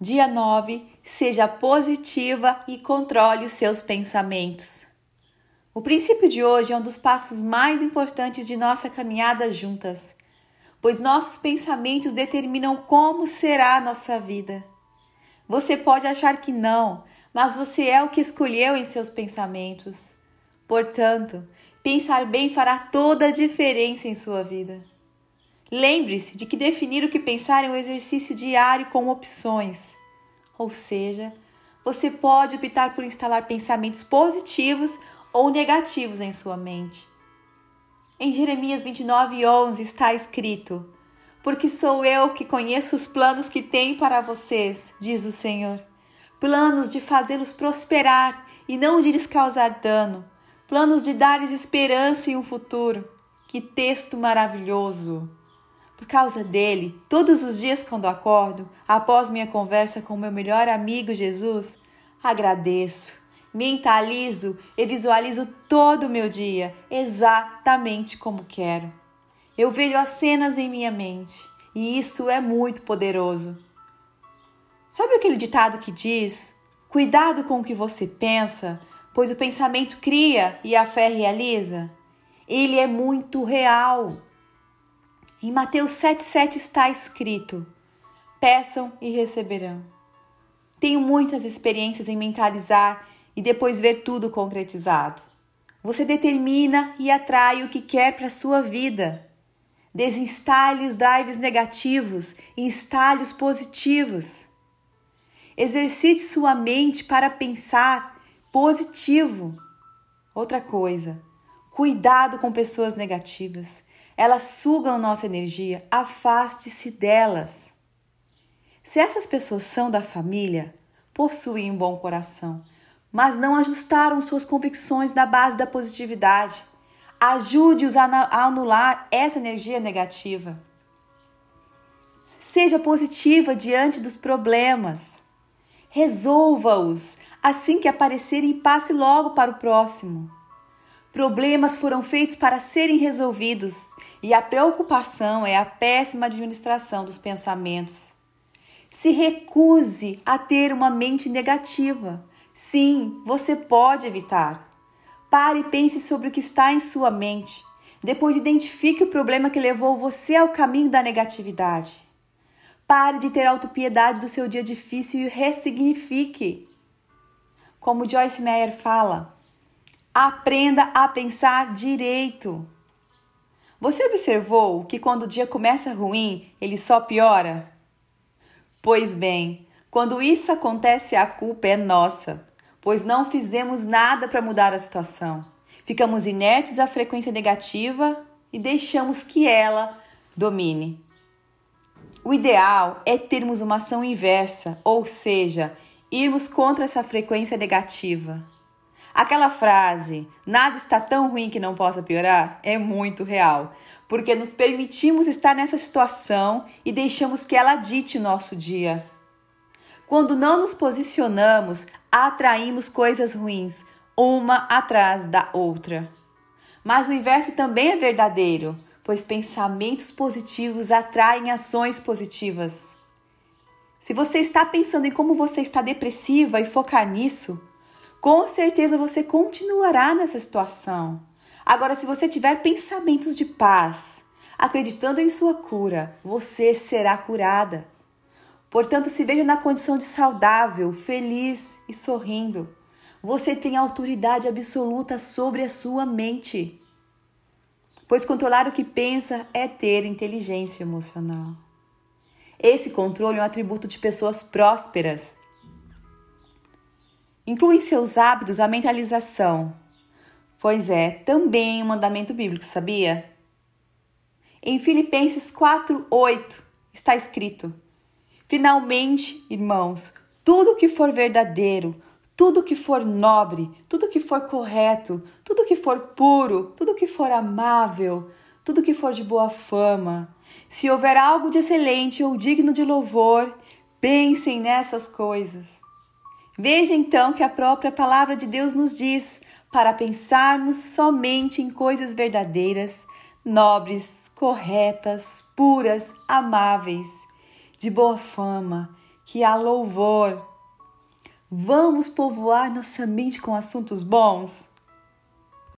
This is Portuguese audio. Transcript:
Dia 9. Seja positiva e controle os seus pensamentos. O princípio de hoje é um dos passos mais importantes de nossa caminhada juntas, pois nossos pensamentos determinam como será a nossa vida. Você pode achar que não, mas você é o que escolheu em seus pensamentos. Portanto, pensar bem fará toda a diferença em sua vida. Lembre-se de que definir o que pensar é um exercício diário com opções. Ou seja, você pode optar por instalar pensamentos positivos ou negativos em sua mente. Em Jeremias 29:11 está escrito: Porque sou eu que conheço os planos que tenho para vocês, diz o Senhor. Planos de fazê-los prosperar e não de lhes causar dano. Planos de dar-lhes esperança e um futuro. Que texto maravilhoso! Por causa dele, todos os dias quando acordo, após minha conversa com meu melhor amigo Jesus, agradeço, mentalizo e visualizo todo o meu dia exatamente como quero. Eu vejo as cenas em minha mente e isso é muito poderoso. Sabe aquele ditado que diz: Cuidado com o que você pensa, pois o pensamento cria e a fé realiza? Ele é muito real. Em Mateus 7,7 está escrito: Peçam e receberão. Tenho muitas experiências em mentalizar e depois ver tudo concretizado. Você determina e atrai o que quer para a sua vida. Desinstale os drives negativos e instale os positivos. Exercite sua mente para pensar positivo. Outra coisa, cuidado com pessoas negativas elas sugam nossa energia, afaste-se delas. Se essas pessoas são da família, possuem um bom coração, mas não ajustaram suas convicções na base da positividade, ajude-os a anular essa energia negativa. Seja positiva diante dos problemas. Resolva-os assim que aparecerem e passe logo para o próximo. Problemas foram feitos para serem resolvidos e a preocupação é a péssima administração dos pensamentos. Se recuse a ter uma mente negativa. Sim, você pode evitar. Pare e pense sobre o que está em sua mente. Depois identifique o problema que levou você ao caminho da negatividade. Pare de ter autopiedade do seu dia difícil e ressignifique. Como Joyce Meyer fala, aprenda a pensar direito. Você observou que quando o dia começa ruim, ele só piora? Pois bem, quando isso acontece, a culpa é nossa, pois não fizemos nada para mudar a situação. Ficamos inertes à frequência negativa e deixamos que ela domine. O ideal é termos uma ação inversa, ou seja, irmos contra essa frequência negativa. Aquela frase, nada está tão ruim que não possa piorar, é muito real, porque nos permitimos estar nessa situação e deixamos que ela dite nosso dia. Quando não nos posicionamos, atraímos coisas ruins, uma atrás da outra. Mas o inverso também é verdadeiro, pois pensamentos positivos atraem ações positivas. Se você está pensando em como você está depressiva e focar nisso, com certeza você continuará nessa situação. Agora, se você tiver pensamentos de paz, acreditando em sua cura, você será curada. Portanto, se veja na condição de saudável, feliz e sorrindo. Você tem autoridade absoluta sobre a sua mente. Pois controlar o que pensa é ter inteligência emocional. Esse controle é um atributo de pessoas prósperas Inclui em seus hábitos a mentalização. Pois é, também um mandamento bíblico, sabia? Em Filipenses 4:8 está escrito: Finalmente, irmãos, tudo que for verdadeiro, tudo que for nobre, tudo que for correto, tudo que for puro, tudo que for amável, tudo que for de boa fama, se houver algo de excelente ou digno de louvor, pensem nessas coisas. Veja então que a própria palavra de Deus nos diz para pensarmos somente em coisas verdadeiras, nobres, corretas, puras, amáveis, de boa fama, que há louvor. Vamos povoar nossa mente com assuntos bons?